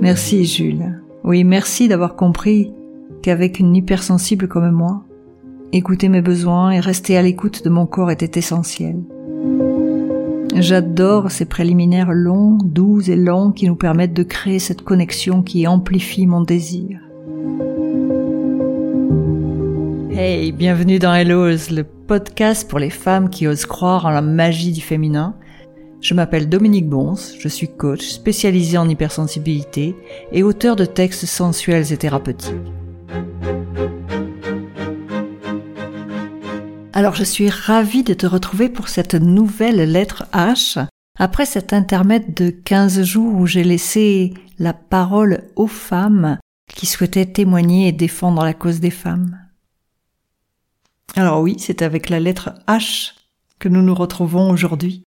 Merci Jules. Oui, merci d'avoir compris qu'avec une hypersensible comme moi, écouter mes besoins et rester à l'écoute de mon corps était essentiel. J'adore ces préliminaires longs, doux et lents qui nous permettent de créer cette connexion qui amplifie mon désir. Hey, bienvenue dans Hello's, le podcast pour les femmes qui osent croire en la magie du féminin je m'appelle Dominique Bons, je suis coach spécialisé en hypersensibilité et auteur de textes sensuels et thérapeutiques. Alors je suis ravie de te retrouver pour cette nouvelle lettre H, après cet intermède de 15 jours où j'ai laissé la parole aux femmes qui souhaitaient témoigner et défendre la cause des femmes. Alors oui, c'est avec la lettre H que nous nous retrouvons aujourd'hui.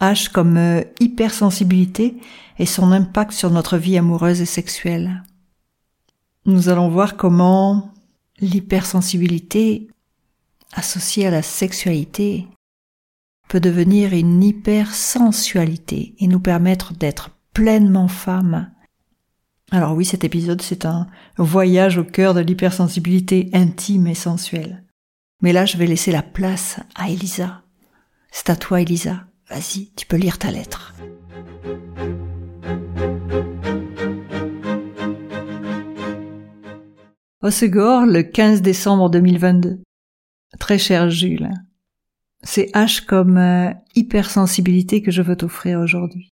H comme euh, hypersensibilité et son impact sur notre vie amoureuse et sexuelle. Nous allons voir comment l'hypersensibilité associée à la sexualité peut devenir une hypersensualité et nous permettre d'être pleinement femme. Alors oui, cet épisode, c'est un voyage au cœur de l'hypersensibilité intime et sensuelle. Mais là, je vais laisser la place à Elisa. C'est à toi, Elisa. Vas-y, tu peux lire ta lettre. Segor, le 15 décembre 2022. Très cher Jules, c'est H comme euh, hypersensibilité que je veux t'offrir aujourd'hui.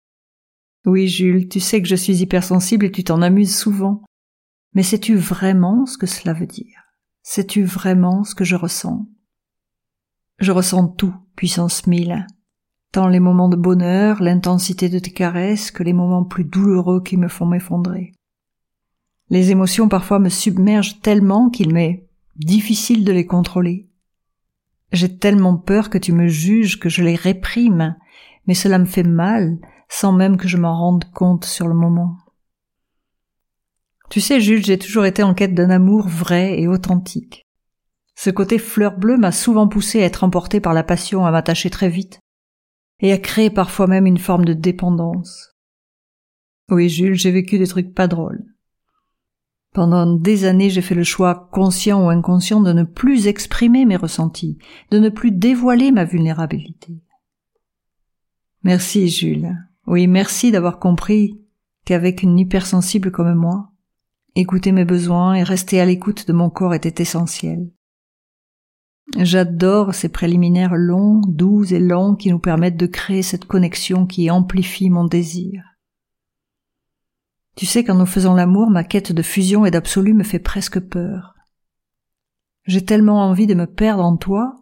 Oui, Jules, tu sais que je suis hypersensible et tu t'en amuses souvent. Mais sais-tu vraiment ce que cela veut dire? Sais-tu vraiment ce que je ressens? Je ressens tout, puissance mille tant les moments de bonheur, l'intensité de tes caresses que les moments plus douloureux qui me font m'effondrer. Les émotions parfois me submergent tellement qu'il m'est difficile de les contrôler. J'ai tellement peur que tu me juges que je les réprime, mais cela me fait mal sans même que je m'en rende compte sur le moment. Tu sais, Jules, j'ai toujours été en quête d'un amour vrai et authentique. Ce côté fleur bleue m'a souvent poussé à être emporté par la passion, à m'attacher très vite, et à créer parfois même une forme de dépendance. Oui, Jules, j'ai vécu des trucs pas drôles. Pendant des années, j'ai fait le choix, conscient ou inconscient, de ne plus exprimer mes ressentis, de ne plus dévoiler ma vulnérabilité. Merci, Jules. Oui, merci d'avoir compris qu'avec une hypersensible comme moi, écouter mes besoins et rester à l'écoute de mon corps était essentiel. J'adore ces préliminaires longs, doux et lents qui nous permettent de créer cette connexion qui amplifie mon désir. Tu sais qu'en nous faisant l'amour, ma quête de fusion et d'absolu me fait presque peur. J'ai tellement envie de me perdre en toi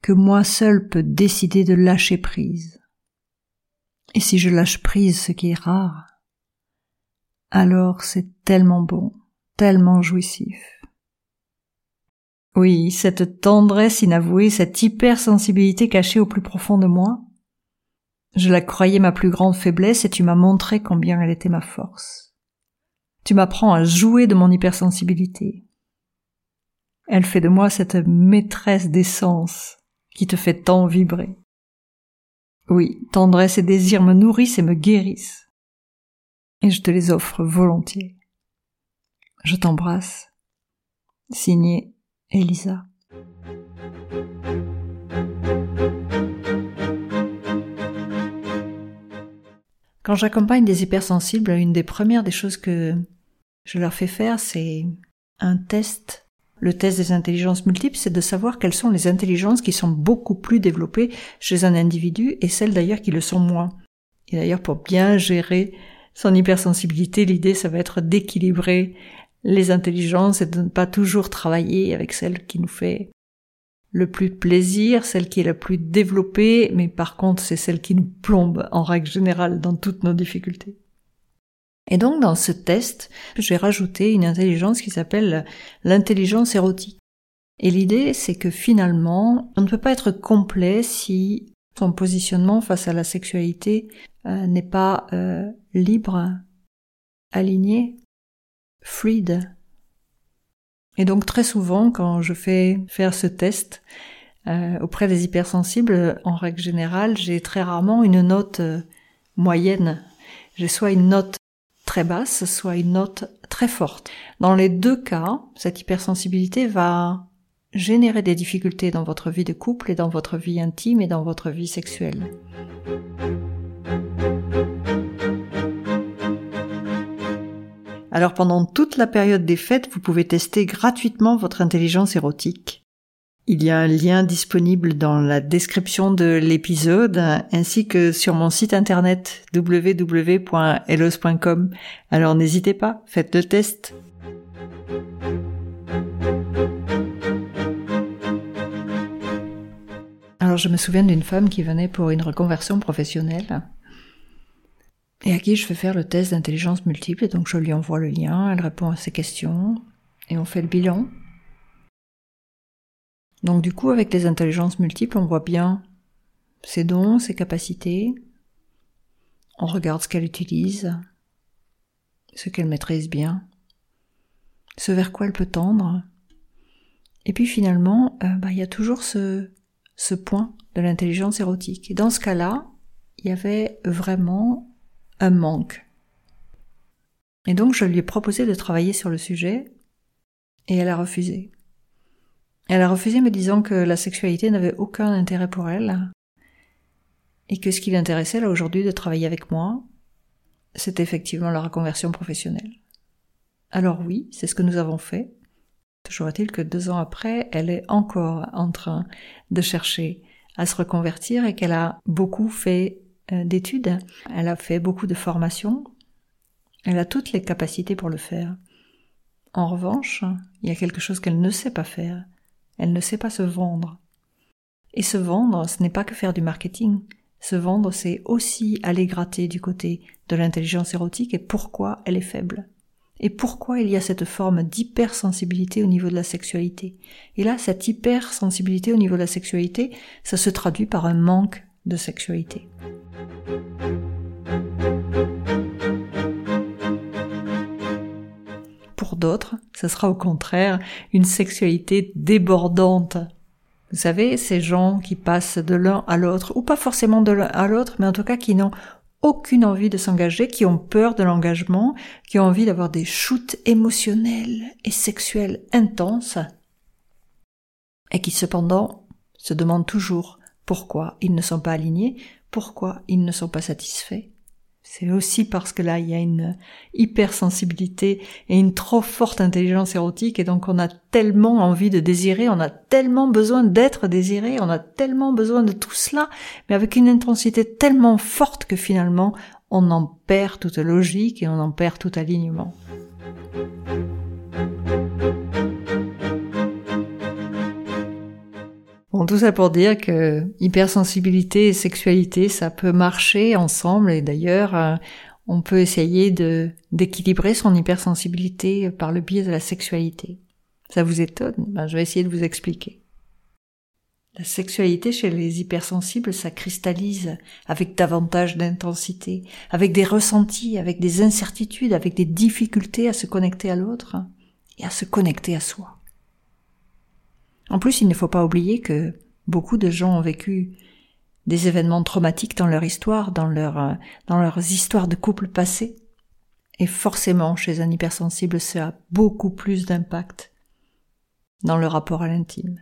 que moi seul peux décider de lâcher prise. Et si je lâche prise, ce qui est rare, alors c'est tellement bon, tellement jouissif. Oui, cette tendresse inavouée, cette hypersensibilité cachée au plus profond de moi. Je la croyais ma plus grande faiblesse et tu m'as montré combien elle était ma force. Tu m'apprends à jouer de mon hypersensibilité. Elle fait de moi cette maîtresse d'essence qui te fait tant vibrer. Oui, tendresse et désir me nourrissent et me guérissent. Et je te les offre volontiers. Je t'embrasse. Signé Elisa. Quand j'accompagne des hypersensibles, une des premières des choses que je leur fais faire, c'est un test. Le test des intelligences multiples, c'est de savoir quelles sont les intelligences qui sont beaucoup plus développées chez un individu et celles d'ailleurs qui le sont moins. Et d'ailleurs, pour bien gérer son hypersensibilité, l'idée, ça va être d'équilibrer les intelligences et de ne pas toujours travailler avec celle qui nous fait le plus plaisir, celle qui est la plus développée, mais par contre c'est celle qui nous plombe en règle générale dans toutes nos difficultés. Et donc dans ce test, j'ai rajouté une intelligence qui s'appelle l'intelligence érotique. Et l'idée c'est que finalement, on ne peut pas être complet si son positionnement face à la sexualité euh, n'est pas euh, libre, aligné, fluide. Et donc très souvent, quand je fais faire ce test euh, auprès des hypersensibles, en règle générale, j'ai très rarement une note euh, moyenne. J'ai soit une note très basse, soit une note très forte. Dans les deux cas, cette hypersensibilité va générer des difficultés dans votre vie de couple et dans votre vie intime et dans votre vie sexuelle. Alors pendant toute la période des fêtes, vous pouvez tester gratuitement votre intelligence érotique. Il y a un lien disponible dans la description de l'épisode ainsi que sur mon site internet www.elos.com. Alors n'hésitez pas, faites le test. Alors je me souviens d'une femme qui venait pour une reconversion professionnelle et à qui je fais faire le test d'intelligence multiple. Et donc je lui envoie le lien, elle répond à ses questions et on fait le bilan. Donc du coup, avec les intelligences multiples, on voit bien ses dons, ses capacités. On regarde ce qu'elle utilise, ce qu'elle maîtrise bien, ce vers quoi elle peut tendre. Et puis finalement, euh, bah, il y a toujours ce, ce point de l'intelligence érotique. Et dans ce cas-là, il y avait vraiment un manque. Et donc je lui ai proposé de travailler sur le sujet et elle a refusé. Elle a refusé me disant que la sexualité n'avait aucun intérêt pour elle et que ce qui l'intéressait là aujourd'hui de travailler avec moi, c'était effectivement la reconversion professionnelle. Alors oui, c'est ce que nous avons fait. Toujours est-il que deux ans après, elle est encore en train de chercher à se reconvertir et qu'elle a beaucoup fait d'études, elle a fait beaucoup de formations, elle a toutes les capacités pour le faire. En revanche, il y a quelque chose qu'elle ne sait pas faire. Elle ne sait pas se vendre. Et se vendre, ce n'est pas que faire du marketing. Se vendre, c'est aussi aller gratter du côté de l'intelligence érotique et pourquoi elle est faible. Et pourquoi il y a cette forme d'hypersensibilité au niveau de la sexualité. Et là, cette hypersensibilité au niveau de la sexualité, ça se traduit par un manque de sexualité. Pour d'autres, ce sera au contraire une sexualité débordante. Vous savez, ces gens qui passent de l'un à l'autre, ou pas forcément de l'un à l'autre, mais en tout cas qui n'ont aucune envie de s'engager, qui ont peur de l'engagement, qui ont envie d'avoir des shoots émotionnels et sexuels intenses, et qui cependant se demandent toujours pourquoi ils ne sont pas alignés, pourquoi ils ne sont pas satisfaits. C'est aussi parce que là, il y a une hypersensibilité et une trop forte intelligence érotique et donc on a tellement envie de désirer, on a tellement besoin d'être désiré, on a tellement besoin de tout cela, mais avec une intensité tellement forte que finalement, on en perd toute logique et on en perd tout alignement. Bon, tout ça pour dire que hypersensibilité et sexualité, ça peut marcher ensemble et d'ailleurs, euh, on peut essayer d'équilibrer son hypersensibilité par le biais de la sexualité. Ça vous étonne? Ben, Je vais essayer de vous expliquer. La sexualité chez les hypersensibles, ça cristallise avec davantage d'intensité, avec des ressentis, avec des incertitudes, avec des difficultés à se connecter à l'autre et à se connecter à soi. En plus, il ne faut pas oublier que beaucoup de gens ont vécu des événements traumatiques dans leur histoire, dans, leur, euh, dans leurs histoires de couple passés. Et forcément, chez un hypersensible, ça a beaucoup plus d'impact dans le rapport à l'intime.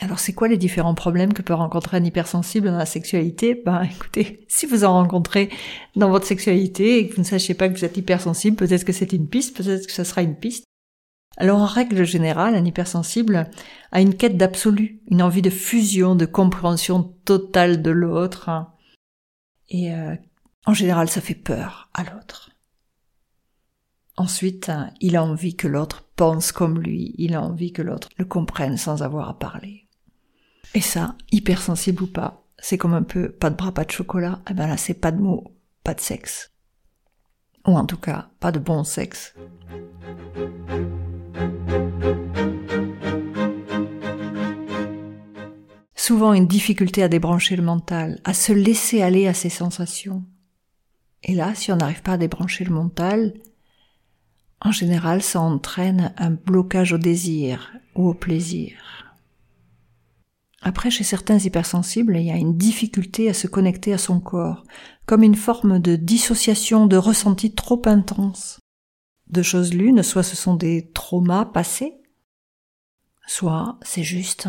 Alors c'est quoi les différents problèmes que peut rencontrer un hypersensible dans la sexualité? Ben écoutez, si vous en rencontrez dans votre sexualité et que vous ne sachez pas que vous êtes hypersensible, peut-être que c'est une piste, peut-être que ce sera une piste. Alors en règle générale, un hypersensible a une quête d'absolu, une envie de fusion, de compréhension totale de l'autre. Et euh, en général, ça fait peur à l'autre. Ensuite, il a envie que l'autre pense comme lui, il a envie que l'autre le comprenne sans avoir à parler. Et ça, hypersensible ou pas, c'est comme un peu pas de bras, pas de chocolat, et eh ben là c'est pas de mots, pas de sexe. Ou en tout cas, pas de bon sexe. Souvent une difficulté à débrancher le mental, à se laisser aller à ses sensations. Et là, si on n'arrive pas à débrancher le mental, en général, ça entraîne un blocage au désir ou au plaisir. Après, chez certains hypersensibles, il y a une difficulté à se connecter à son corps, comme une forme de dissociation, de ressenti trop intense. Deux choses l'une, soit ce sont des traumas passés, soit c'est juste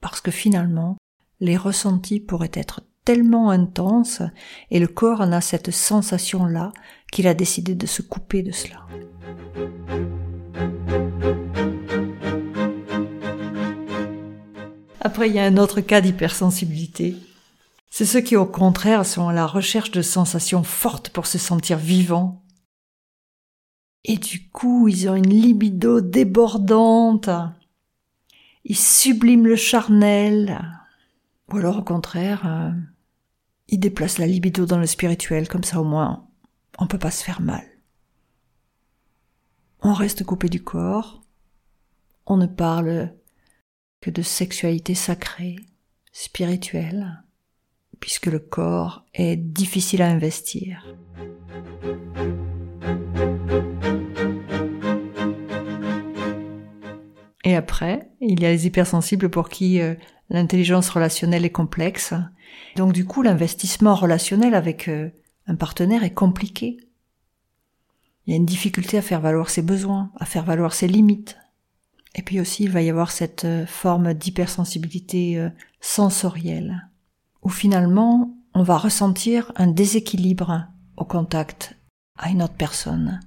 parce que finalement, les ressentis pourraient être tellement intenses et le corps en a cette sensation-là qu'il a décidé de se couper de cela. Après, il y a un autre cas d'hypersensibilité. C'est ceux qui, au contraire, sont à la recherche de sensations fortes pour se sentir vivants. Et du coup, ils ont une libido débordante. Ils subliment le charnel. Ou alors, au contraire, euh, ils déplacent la libido dans le spirituel, comme ça au moins, on peut pas se faire mal. On reste coupé du corps. On ne parle que de sexualité sacrée, spirituelle, puisque le corps est difficile à investir. Et après, il y a les hypersensibles pour qui euh, l'intelligence relationnelle est complexe. Donc du coup, l'investissement relationnel avec euh, un partenaire est compliqué. Il y a une difficulté à faire valoir ses besoins, à faire valoir ses limites, et puis aussi, il va y avoir cette euh, forme d'hypersensibilité sensorielle, où finalement, on va ressentir un déséquilibre au contact à une autre personne.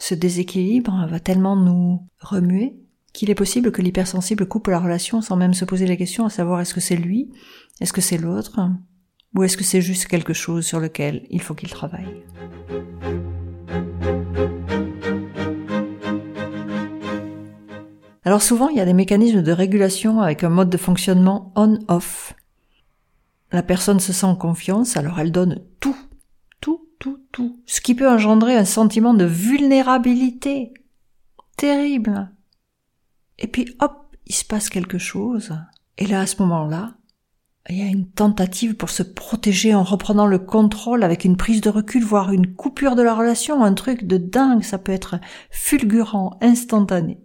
Ce déséquilibre va tellement nous remuer qu'il est possible que l'hypersensible coupe la relation sans même se poser la question à savoir est-ce que c'est lui, est-ce que c'est l'autre, ou est-ce que c'est juste quelque chose sur lequel il faut qu'il travaille? Alors souvent, il y a des mécanismes de régulation avec un mode de fonctionnement on-off. La personne se sent en confiance, alors elle donne tout, tout, tout, tout, ce qui peut engendrer un sentiment de vulnérabilité. Terrible. Et puis hop, il se passe quelque chose, et là, à ce moment-là, il y a une tentative pour se protéger en reprenant le contrôle avec une prise de recul, voire une coupure de la relation, un truc de dingue, ça peut être fulgurant, instantané.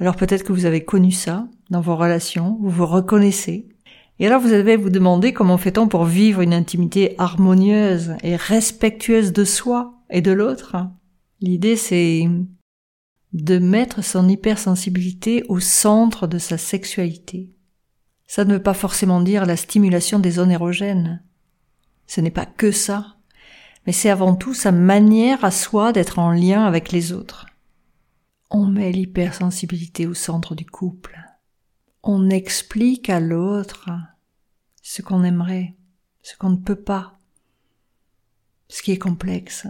Alors peut-être que vous avez connu ça dans vos relations, vous vous reconnaissez. Et alors vous allez vous demander comment fait-on pour vivre une intimité harmonieuse et respectueuse de soi et de l'autre. L'idée c'est de mettre son hypersensibilité au centre de sa sexualité. Ça ne veut pas forcément dire la stimulation des zones érogènes. Ce n'est pas que ça, mais c'est avant tout sa manière à soi d'être en lien avec les autres. On met l'hypersensibilité au centre du couple. On explique à l'autre ce qu'on aimerait, ce qu'on ne peut pas, ce qui est complexe,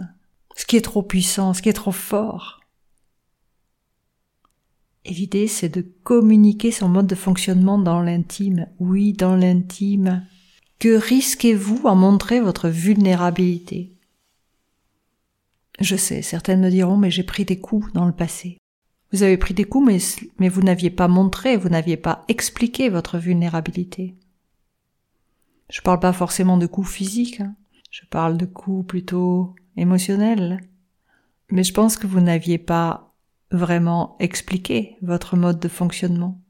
ce qui est trop puissant, ce qui est trop fort. L'idée, c'est de communiquer son mode de fonctionnement dans l'intime. Oui, dans l'intime. Que risquez-vous à montrer votre vulnérabilité? Je sais, certaines me diront, mais j'ai pris des coups dans le passé. Vous avez pris des coups, mais, vous n'aviez pas montré, vous n'aviez pas expliqué votre vulnérabilité. Je parle pas forcément de coups physiques, hein. je parle de coups plutôt émotionnels. Mais je pense que vous n'aviez pas vraiment expliqué votre mode de fonctionnement.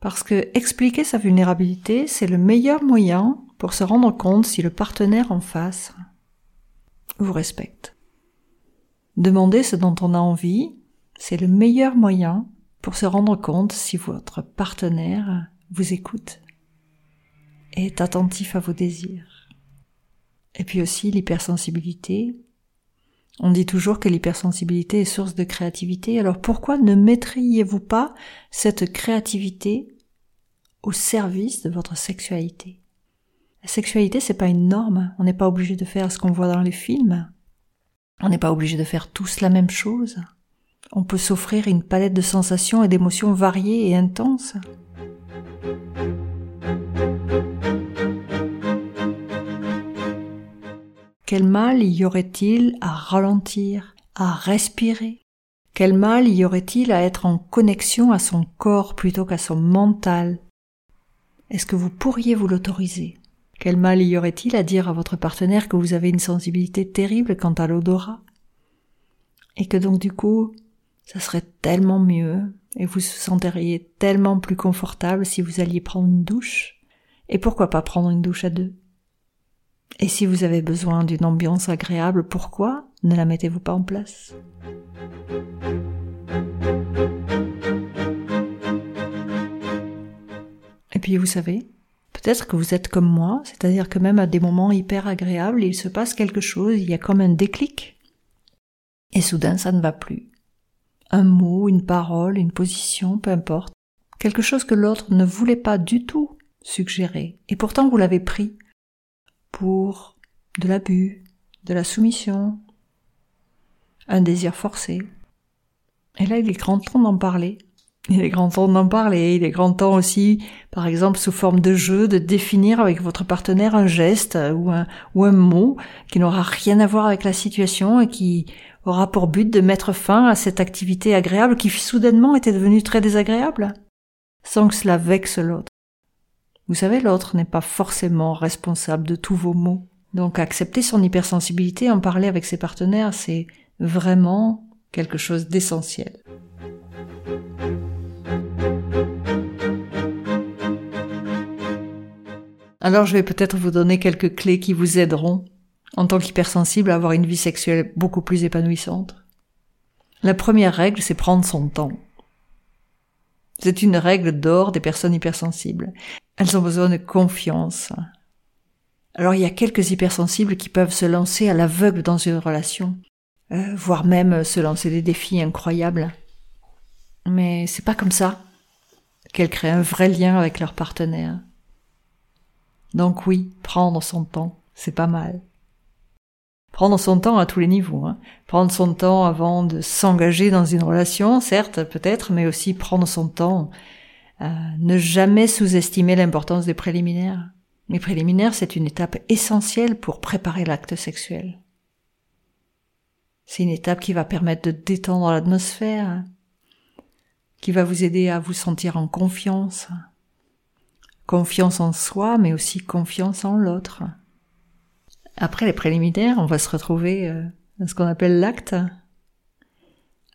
Parce que expliquer sa vulnérabilité, c'est le meilleur moyen pour se rendre compte si le partenaire en face vous respecte. Demander ce dont on a envie, c'est le meilleur moyen pour se rendre compte si votre partenaire vous écoute et est attentif à vos désirs. Et puis aussi l'hypersensibilité. On dit toujours que l'hypersensibilité est source de créativité, alors pourquoi ne mettriez-vous pas cette créativité au service de votre sexualité? La sexualité, c'est pas une norme, on n'est pas obligé de faire ce qu'on voit dans les films, on n'est pas obligé de faire tous la même chose. On peut s'offrir une palette de sensations et d'émotions variées et intenses. Quel mal y aurait-il à ralentir, à respirer? Quel mal y aurait-il à être en connexion à son corps plutôt qu'à son mental? Est-ce que vous pourriez vous l'autoriser? Quel mal y aurait-il à dire à votre partenaire que vous avez une sensibilité terrible quant à l'odorat? Et que donc du coup, Ça serait tellement mieux et vous vous senteriez tellement plus confortable si vous alliez prendre une douche? Et pourquoi pas prendre une douche à deux? Et si vous avez besoin d'une ambiance agréable, pourquoi ne la mettez-vous pas en place? Et puis vous savez, peut-être que vous êtes comme moi, c'est-à-dire que même à des moments hyper agréables, il se passe quelque chose, il y a comme un déclic. Et soudain, ça ne va plus. Un mot, une parole, une position, peu importe, quelque chose que l'autre ne voulait pas du tout suggérer, et pourtant vous l'avez pris de l'abus, de la soumission, un désir forcé. Et là, il est grand temps d'en parler. Il est grand temps d'en parler. Il est grand temps aussi, par exemple, sous forme de jeu, de définir avec votre partenaire un geste ou un, ou un mot qui n'aura rien à voir avec la situation et qui aura pour but de mettre fin à cette activité agréable qui soudainement était devenue très désagréable, sans que cela vexe l'autre. Vous savez, l'autre n'est pas forcément responsable de tous vos maux. Donc accepter son hypersensibilité, en parler avec ses partenaires, c'est vraiment quelque chose d'essentiel. Alors je vais peut-être vous donner quelques clés qui vous aideront en tant qu'hypersensible, à avoir une vie sexuelle beaucoup plus épanouissante La première règle, c'est prendre son temps. C'est une règle d'or des personnes hypersensibles. Elles ont besoin de confiance. Alors il y a quelques hypersensibles qui peuvent se lancer à l'aveugle dans une relation, euh, voire même se lancer des défis incroyables. Mais c'est pas comme ça qu'elles créent un vrai lien avec leur partenaire. Donc oui, prendre son temps, c'est pas mal. Prendre son temps à tous les niveaux. Hein. Prendre son temps avant de s'engager dans une relation, certes, peut-être, mais aussi prendre son temps. Euh, ne jamais sous-estimer l'importance des préliminaires. Les préliminaires, c'est une étape essentielle pour préparer l'acte sexuel. C'est une étape qui va permettre de détendre l'atmosphère, qui va vous aider à vous sentir en confiance. Confiance en soi, mais aussi confiance en l'autre. Après les préliminaires, on va se retrouver euh, à ce qu'on appelle l'acte.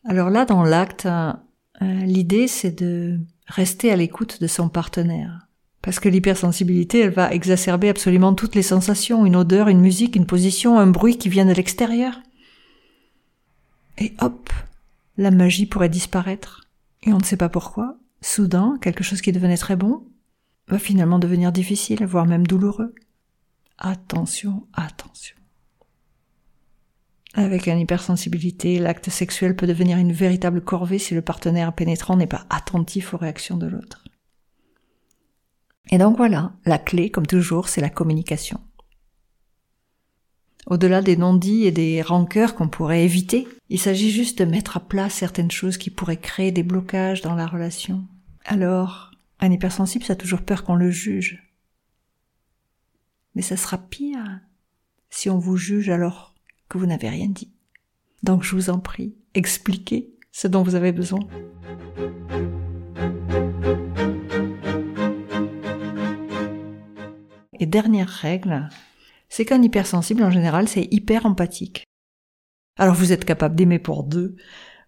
Alors là, dans l'acte, euh, l'idée c'est de rester à l'écoute de son partenaire. Parce que l'hypersensibilité, elle va exacerber absolument toutes les sensations, une odeur, une musique, une position, un bruit qui vient de l'extérieur. Et hop, la magie pourrait disparaître. Et on ne sait pas pourquoi. Soudain, quelque chose qui devenait très bon va finalement devenir difficile, voire même douloureux. Attention, attention. Avec une hypersensibilité, l'acte sexuel peut devenir une véritable corvée si le partenaire pénétrant n'est pas attentif aux réactions de l'autre. Et donc voilà, la clé, comme toujours, c'est la communication. Au-delà des non-dits et des rancœurs qu'on pourrait éviter, il s'agit juste de mettre à plat certaines choses qui pourraient créer des blocages dans la relation. Alors, un hypersensible, ça a toujours peur qu'on le juge. Mais ça sera pire si on vous juge alors que vous n'avez rien dit. Donc je vous en prie, expliquez ce dont vous avez besoin. Et dernière règle, c'est qu'un hypersensible en général, c'est hyper empathique. Alors vous êtes capable d'aimer pour deux,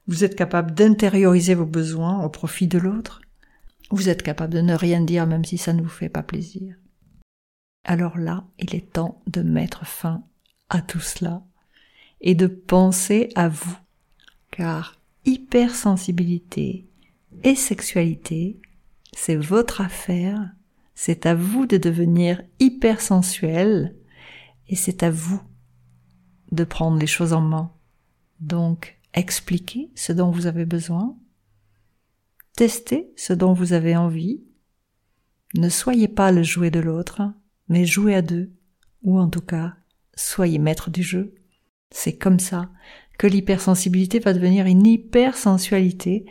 vous êtes capable d'intérioriser vos besoins au profit de l'autre, vous êtes capable de ne rien dire même si ça ne vous fait pas plaisir alors là, il est temps de mettre fin à tout cela et de penser à vous, car hypersensibilité et sexualité, c'est votre affaire, c'est à vous de devenir hypersensuel et c'est à vous de prendre les choses en main. Donc, expliquez ce dont vous avez besoin, testez ce dont vous avez envie, ne soyez pas le jouet de l'autre, mais jouez à deux, ou en tout cas, soyez maître du jeu. C'est comme ça que l'hypersensibilité va devenir une hypersensualité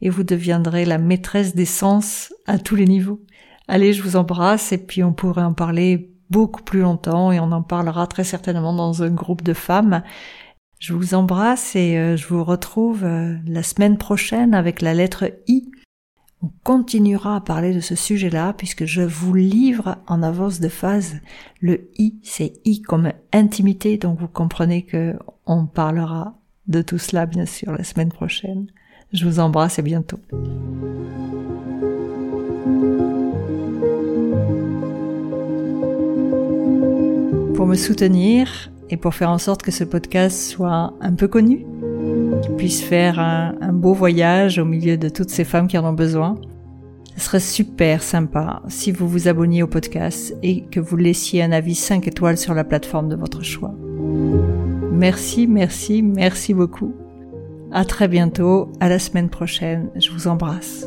et vous deviendrez la maîtresse des sens à tous les niveaux. Allez, je vous embrasse et puis on pourrait en parler beaucoup plus longtemps et on en parlera très certainement dans un groupe de femmes. Je vous embrasse et euh, je vous retrouve euh, la semaine prochaine avec la lettre I on continuera à parler de ce sujet-là puisque je vous livre en avance de phase le I, c'est I comme intimité, donc vous comprenez que on parlera de tout cela bien sûr la semaine prochaine. Je vous embrasse et bientôt. Pour me soutenir et pour faire en sorte que ce podcast soit un peu connu, qu'il puisse faire un, un beau voyage au milieu de toutes ces femmes qui en ont besoin, ce serait super sympa si vous vous abonniez au podcast et que vous laissiez un avis 5 étoiles sur la plateforme de votre choix. Merci, merci, merci beaucoup. À très bientôt, à la semaine prochaine. Je vous embrasse.